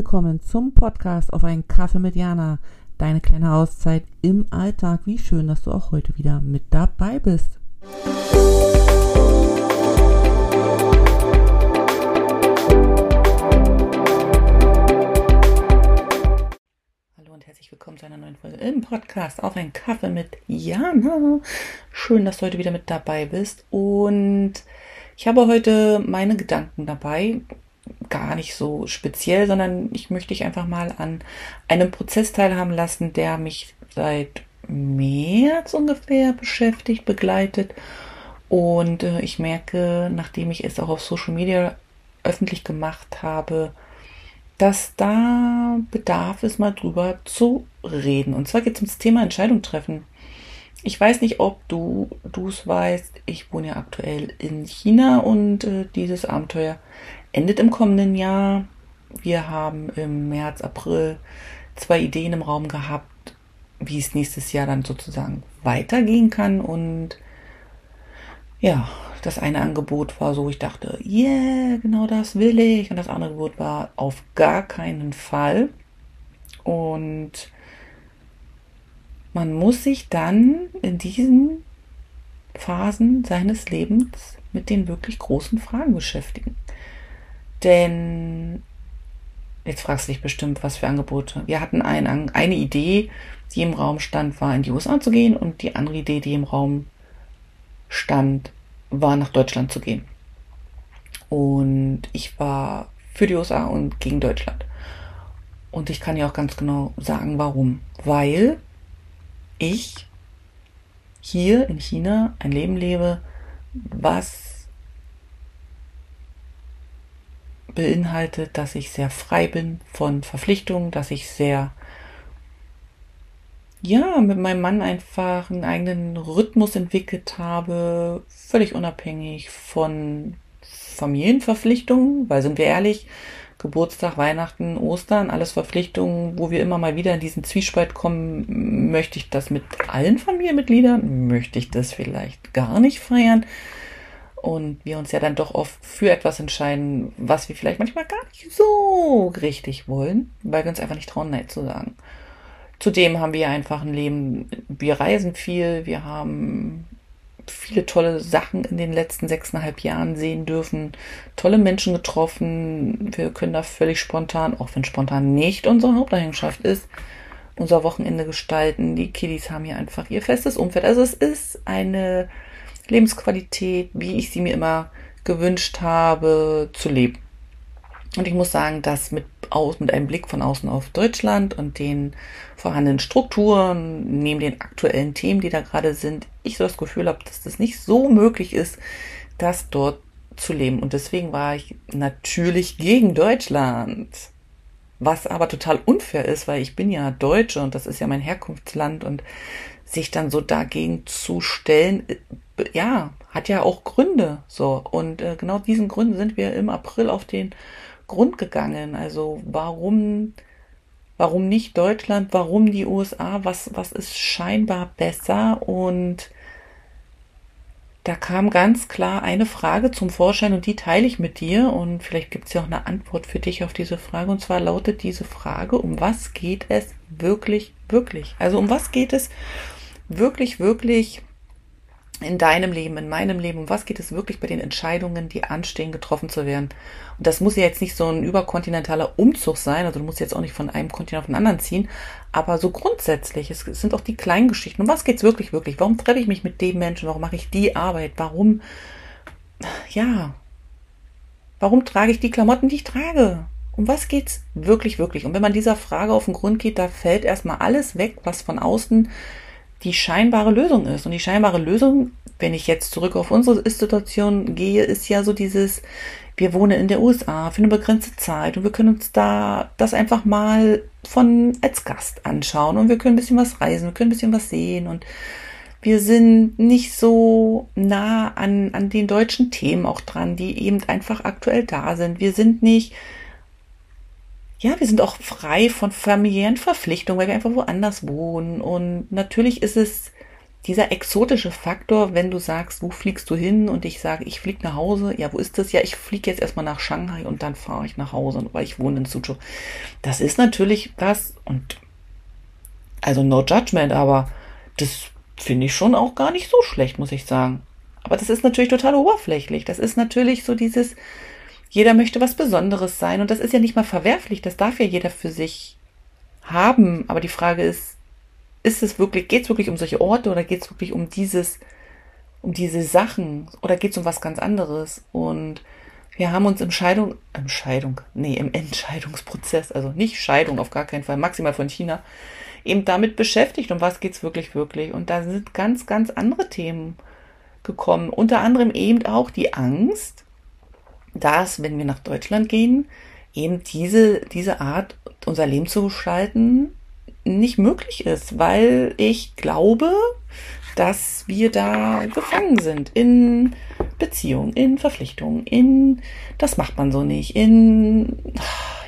Willkommen zum Podcast auf einen Kaffee mit Jana. Deine kleine Auszeit im Alltag. Wie schön, dass du auch heute wieder mit dabei bist. Hallo und herzlich willkommen zu einer neuen Folge im Podcast auf einen Kaffee mit Jana. Schön, dass du heute wieder mit dabei bist. Und ich habe heute meine Gedanken dabei, gar nicht so speziell, sondern ich möchte dich einfach mal an einem Prozess teilhaben lassen, der mich seit März ungefähr beschäftigt, begleitet. Und äh, ich merke, nachdem ich es auch auf Social Media öffentlich gemacht habe, dass da Bedarf ist, mal drüber zu reden. Und zwar geht es ums Thema Entscheidung treffen. Ich weiß nicht, ob du es weißt. Ich wohne ja aktuell in China und äh, dieses Abenteuer endet im kommenden Jahr. Wir haben im März, April zwei Ideen im Raum gehabt, wie es nächstes Jahr dann sozusagen weitergehen kann. Und ja, das eine Angebot war so, ich dachte, yeah, genau das will ich. Und das andere Angebot war auf gar keinen Fall. Und man muss sich dann in diesen Phasen seines Lebens mit den wirklich großen Fragen beschäftigen. Denn jetzt fragst du dich bestimmt, was für Angebote. Wir hatten ein, eine Idee, die im Raum stand, war in die USA zu gehen und die andere Idee, die im Raum stand, war nach Deutschland zu gehen. Und ich war für die USA und gegen Deutschland. Und ich kann ja auch ganz genau sagen, warum. Weil ich hier in China ein Leben lebe, was beinhaltet, dass ich sehr frei bin von Verpflichtungen, dass ich sehr, ja, mit meinem Mann einfach einen eigenen Rhythmus entwickelt habe, völlig unabhängig von Familienverpflichtungen, weil sind wir ehrlich, Geburtstag, Weihnachten, Ostern, alles Verpflichtungen, wo wir immer mal wieder in diesen Zwiespalt kommen, möchte ich das mit allen Familienmitgliedern, möchte ich das vielleicht gar nicht feiern und wir uns ja dann doch oft für etwas entscheiden, was wir vielleicht manchmal gar nicht so richtig wollen, weil wir uns einfach nicht trauen, Nein zu sagen. Zudem haben wir einfach ein Leben, wir reisen viel, wir haben viele tolle Sachen in den letzten sechseinhalb Jahren sehen dürfen, tolle Menschen getroffen, wir können da völlig spontan, auch wenn spontan nicht unsere Haupteigenschaft ist, unser Wochenende gestalten. Die Kiddies haben hier einfach ihr festes Umfeld. Also es ist eine Lebensqualität, wie ich sie mir immer gewünscht habe, zu leben. Und ich muss sagen, dass mit, aus, mit einem Blick von außen auf Deutschland und den vorhandenen Strukturen, neben den aktuellen Themen, die da gerade sind, ich so das Gefühl habe, dass das nicht so möglich ist, das dort zu leben. Und deswegen war ich natürlich gegen Deutschland. Was aber total unfair ist, weil ich bin ja Deutsche und das ist ja mein Herkunftsland und sich dann so dagegen zu stellen, ja, hat ja auch Gründe. So. Und äh, genau diesen Gründen sind wir im April auf den Grund gegangen. Also warum, warum nicht Deutschland, warum die USA, was, was ist scheinbar besser? Und da kam ganz klar eine Frage zum Vorschein und die teile ich mit dir und vielleicht gibt es ja auch eine Antwort für dich auf diese Frage. Und zwar lautet diese Frage, um was geht es wirklich, wirklich? Also um was geht es wirklich, wirklich in deinem Leben, in meinem Leben, um was geht es wirklich bei den Entscheidungen, die anstehen, getroffen zu werden? Und das muss ja jetzt nicht so ein überkontinentaler Umzug sein, also du musst jetzt auch nicht von einem Kontinent auf den anderen ziehen, aber so grundsätzlich, es sind auch die kleinen Geschichten. Um was geht's wirklich, wirklich? Warum treffe ich mich mit dem Menschen? Warum mache ich die Arbeit? Warum, ja, warum trage ich die Klamotten, die ich trage? Um was geht's wirklich, wirklich? Und wenn man dieser Frage auf den Grund geht, da fällt erstmal alles weg, was von außen die scheinbare Lösung ist. Und die scheinbare Lösung, wenn ich jetzt zurück auf unsere Situation gehe, ist ja so dieses, wir wohnen in der USA für eine begrenzte Zeit und wir können uns da das einfach mal von als Gast anschauen und wir können ein bisschen was reisen, wir können ein bisschen was sehen und wir sind nicht so nah an, an den deutschen Themen auch dran, die eben einfach aktuell da sind. Wir sind nicht ja, wir sind auch frei von familiären Verpflichtungen, weil wir einfach woanders wohnen. Und natürlich ist es dieser exotische Faktor, wenn du sagst, wo fliegst du hin und ich sage, ich fliege nach Hause, ja, wo ist das? Ja, ich fliege jetzt erstmal nach Shanghai und dann fahre ich nach Hause, weil ich wohne in Suzhou. Das ist natürlich das und also no judgment, aber das finde ich schon auch gar nicht so schlecht, muss ich sagen. Aber das ist natürlich total oberflächlich. Das ist natürlich so dieses, jeder möchte was Besonderes sein und das ist ja nicht mal verwerflich, das darf ja jeder für sich haben. Aber die Frage ist, ist es wirklich, geht es wirklich um solche Orte oder geht es wirklich um dieses, um diese Sachen oder geht es um was ganz anderes? Und wir haben uns im Scheidung, im Scheidung, nee, im Entscheidungsprozess, also nicht Scheidung auf gar keinen Fall, maximal von China, eben damit beschäftigt, um was geht's wirklich, wirklich. Und da sind ganz, ganz andere Themen gekommen. Unter anderem eben auch die Angst, dass, wenn wir nach Deutschland gehen, eben diese, diese Art, unser Leben zu gestalten, nicht möglich ist, weil ich glaube, dass wir da gefangen sind in Beziehungen, in Verpflichtungen, in das macht man so nicht, in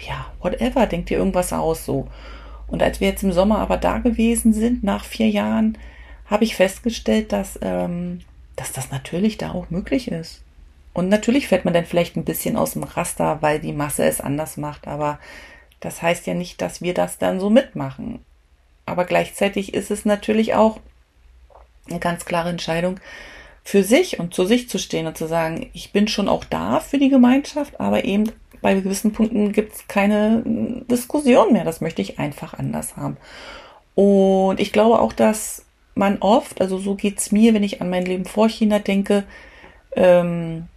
ja, whatever, denkt ihr irgendwas aus so. Und als wir jetzt im Sommer aber da gewesen sind, nach vier Jahren, habe ich festgestellt, dass, ähm, dass das natürlich da auch möglich ist. Und natürlich fällt man dann vielleicht ein bisschen aus dem Raster, weil die Masse es anders macht, aber das heißt ja nicht, dass wir das dann so mitmachen. Aber gleichzeitig ist es natürlich auch eine ganz klare Entscheidung, für sich und zu sich zu stehen und zu sagen, ich bin schon auch da für die Gemeinschaft, aber eben bei gewissen Punkten gibt es keine Diskussion mehr. Das möchte ich einfach anders haben. Und ich glaube auch, dass man oft, also so geht's mir, wenn ich an mein Leben vor China denke, ähm,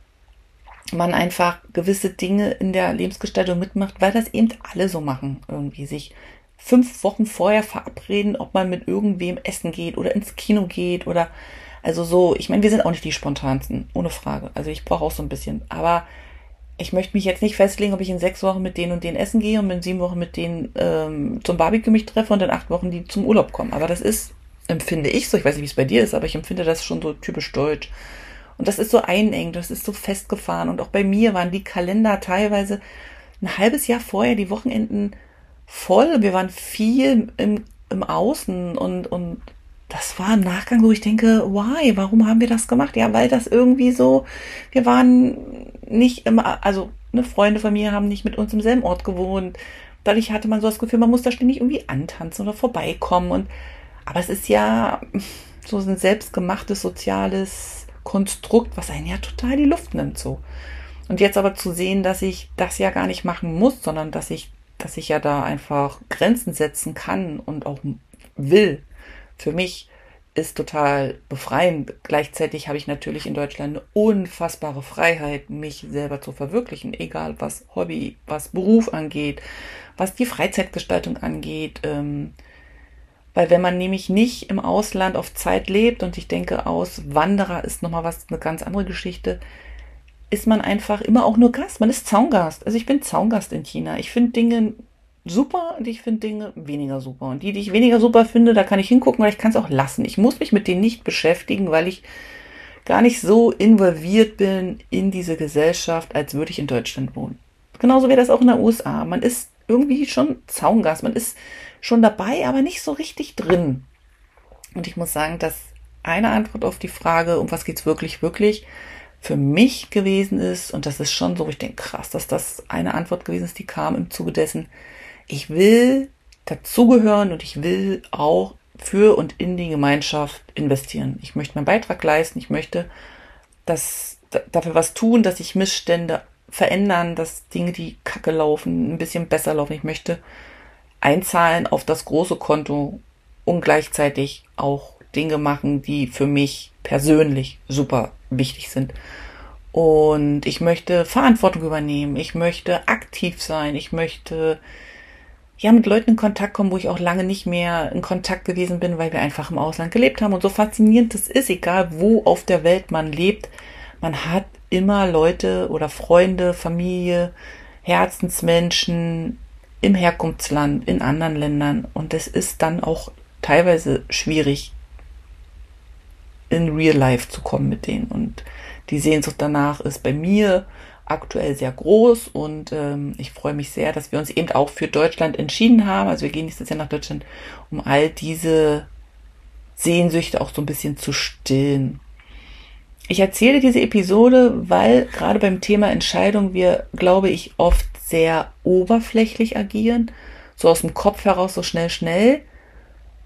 man einfach gewisse Dinge in der Lebensgestaltung mitmacht, weil das eben alle so machen, irgendwie sich fünf Wochen vorher verabreden, ob man mit irgendwem essen geht oder ins Kino geht oder also so, ich meine, wir sind auch nicht die spontansten, ohne Frage. Also ich brauche auch so ein bisschen. Aber ich möchte mich jetzt nicht festlegen, ob ich in sechs Wochen mit denen und denen essen gehe und in sieben Wochen mit denen ähm, zum Barbecue mich treffe und in acht Wochen die zum Urlaub kommen. Aber das ist, empfinde ich so, ich weiß nicht, wie es bei dir ist, aber ich empfinde das schon so typisch deutsch. Und das ist so einengt, das ist so festgefahren. Und auch bei mir waren die Kalender teilweise ein halbes Jahr vorher die Wochenenden voll. Wir waren viel im, im Außen und, und das war ein Nachgang, wo ich denke, why? Warum haben wir das gemacht? Ja, weil das irgendwie so, wir waren nicht immer, also ne, Freunde von mir haben nicht mit uns im selben Ort gewohnt. Dadurch hatte man so das Gefühl, man muss da ständig irgendwie antanzen oder vorbeikommen. Und aber es ist ja so ein selbstgemachtes soziales Konstrukt, was einen ja total die Luft nimmt so. Und jetzt aber zu sehen, dass ich das ja gar nicht machen muss, sondern dass ich dass ich ja da einfach Grenzen setzen kann und auch will. Für mich ist total befreiend. Gleichzeitig habe ich natürlich in Deutschland eine unfassbare Freiheit, mich selber zu verwirklichen, egal was Hobby, was Beruf angeht, was die Freizeitgestaltung angeht. Ähm, weil wenn man nämlich nicht im Ausland auf Zeit lebt und ich denke, aus Wanderer ist nochmal was, eine ganz andere Geschichte, ist man einfach immer auch nur Gast. Man ist Zaungast. Also ich bin Zaungast in China. Ich finde Dinge super und ich finde Dinge weniger super. Und die, die ich weniger super finde, da kann ich hingucken, weil ich kann es auch lassen. Ich muss mich mit denen nicht beschäftigen, weil ich gar nicht so involviert bin in diese Gesellschaft, als würde ich in Deutschland wohnen. Genauso wäre das auch in der USA. Man ist irgendwie schon Zaungast. Man ist schon dabei, aber nicht so richtig drin. Und ich muss sagen, dass eine Antwort auf die Frage, um was geht's wirklich, wirklich, für mich gewesen ist, und das ist schon so, ich denke, krass, dass das eine Antwort gewesen ist, die kam im Zuge dessen, ich will dazugehören und ich will auch für und in die Gemeinschaft investieren. Ich möchte meinen Beitrag leisten, ich möchte das, dafür was tun, dass sich Missstände verändern, dass Dinge, die kacke laufen, ein bisschen besser laufen. Ich möchte einzahlen auf das große Konto und gleichzeitig auch Dinge machen, die für mich persönlich super wichtig sind. Und ich möchte Verantwortung übernehmen, ich möchte aktiv sein, ich möchte ja mit Leuten in Kontakt kommen, wo ich auch lange nicht mehr in Kontakt gewesen bin, weil wir einfach im Ausland gelebt haben. Und so faszinierend es ist, egal wo auf der Welt man lebt, man hat immer Leute oder Freunde, Familie, Herzensmenschen im Herkunftsland, in anderen Ländern. Und es ist dann auch teilweise schwierig, in Real Life zu kommen mit denen. Und die Sehnsucht danach ist bei mir aktuell sehr groß und ähm, ich freue mich sehr, dass wir uns eben auch für Deutschland entschieden haben. Also wir gehen nächstes Jahr nach Deutschland, um all diese Sehnsüchte auch so ein bisschen zu stillen. Ich erzähle diese Episode, weil gerade beim Thema Entscheidung wir, glaube ich, oft sehr oberflächlich agieren, so aus dem Kopf heraus, so schnell, schnell,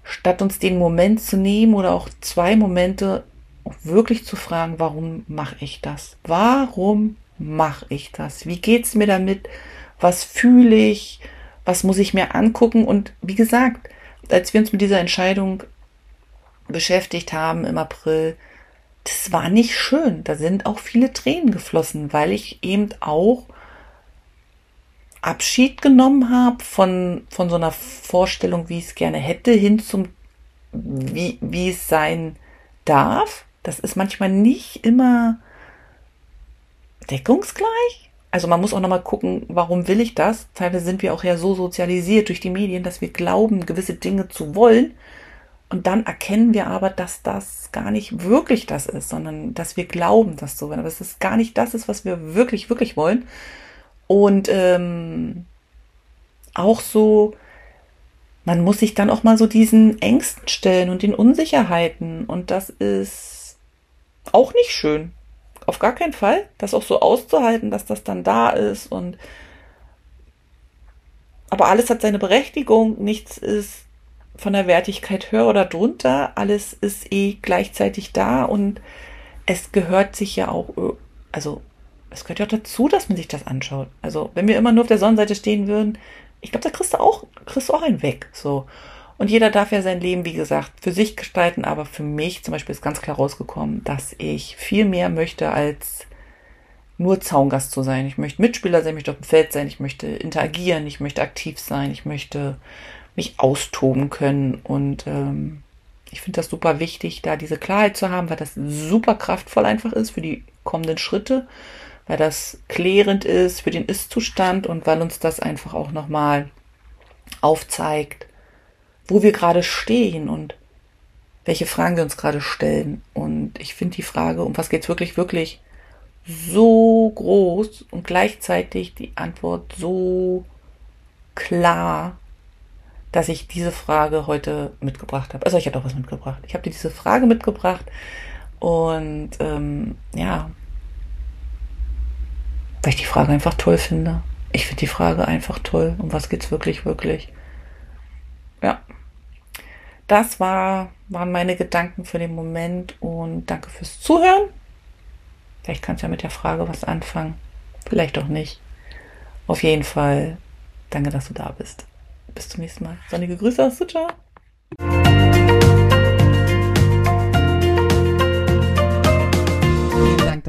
statt uns den Moment zu nehmen oder auch zwei Momente wirklich zu fragen, warum mache ich das? Warum mache ich das? Wie geht's mir damit? Was fühle ich? Was muss ich mir angucken? Und wie gesagt, als wir uns mit dieser Entscheidung beschäftigt haben im April, das war nicht schön. Da sind auch viele Tränen geflossen, weil ich eben auch Abschied genommen habe von, von so einer Vorstellung, wie ich es gerne hätte, hin zum, wie, wie es sein darf. Das ist manchmal nicht immer deckungsgleich. Also man muss auch nochmal gucken, warum will ich das? Teilweise sind wir auch ja so sozialisiert durch die Medien, dass wir glauben, gewisse Dinge zu wollen. Und dann erkennen wir aber, dass das gar nicht wirklich das ist, sondern dass wir glauben, dass so, aber dass es gar nicht das ist, was wir wirklich, wirklich wollen. Und ähm, auch so, man muss sich dann auch mal so diesen Ängsten stellen und den Unsicherheiten. Und das ist auch nicht schön. Auf gar keinen Fall. Das auch so auszuhalten, dass das dann da ist und aber alles hat seine Berechtigung. Nichts ist von der Wertigkeit höher oder drunter. Alles ist eh gleichzeitig da und es gehört sich ja auch, also es gehört ja auch dazu, dass man sich das anschaut. Also, wenn wir immer nur auf der Sonnenseite stehen würden, ich glaube, da kriegst du auch, kriegst du auch einen weg, so. Und jeder darf ja sein Leben, wie gesagt, für sich gestalten, aber für mich zum Beispiel ist ganz klar rausgekommen, dass ich viel mehr möchte als nur Zaungast zu sein. Ich möchte Mitspieler sein, ich möchte auf dem Feld sein, ich möchte interagieren, ich möchte aktiv sein, ich möchte mich austoben können und ähm, ich finde das super wichtig, da diese Klarheit zu haben, weil das super kraftvoll einfach ist für die kommenden Schritte weil das klärend ist für den Ist-Zustand und weil uns das einfach auch nochmal aufzeigt, wo wir gerade stehen und welche Fragen wir uns gerade stellen. Und ich finde die Frage, um was geht es wirklich, wirklich so groß und gleichzeitig die Antwort so klar, dass ich diese Frage heute mitgebracht habe. Also ich habe auch was mitgebracht. Ich habe dir diese Frage mitgebracht und ähm, ja, weil ich die Frage einfach toll finde. Ich finde die Frage einfach toll. Um was geht's wirklich, wirklich? Ja. Das war, waren meine Gedanken für den Moment und danke fürs Zuhören. Vielleicht kannst du ja mit der Frage was anfangen. Vielleicht auch nicht. Auf jeden Fall, danke, dass du da bist. Bis zum nächsten Mal. Sonnige Grüße aus Sucha.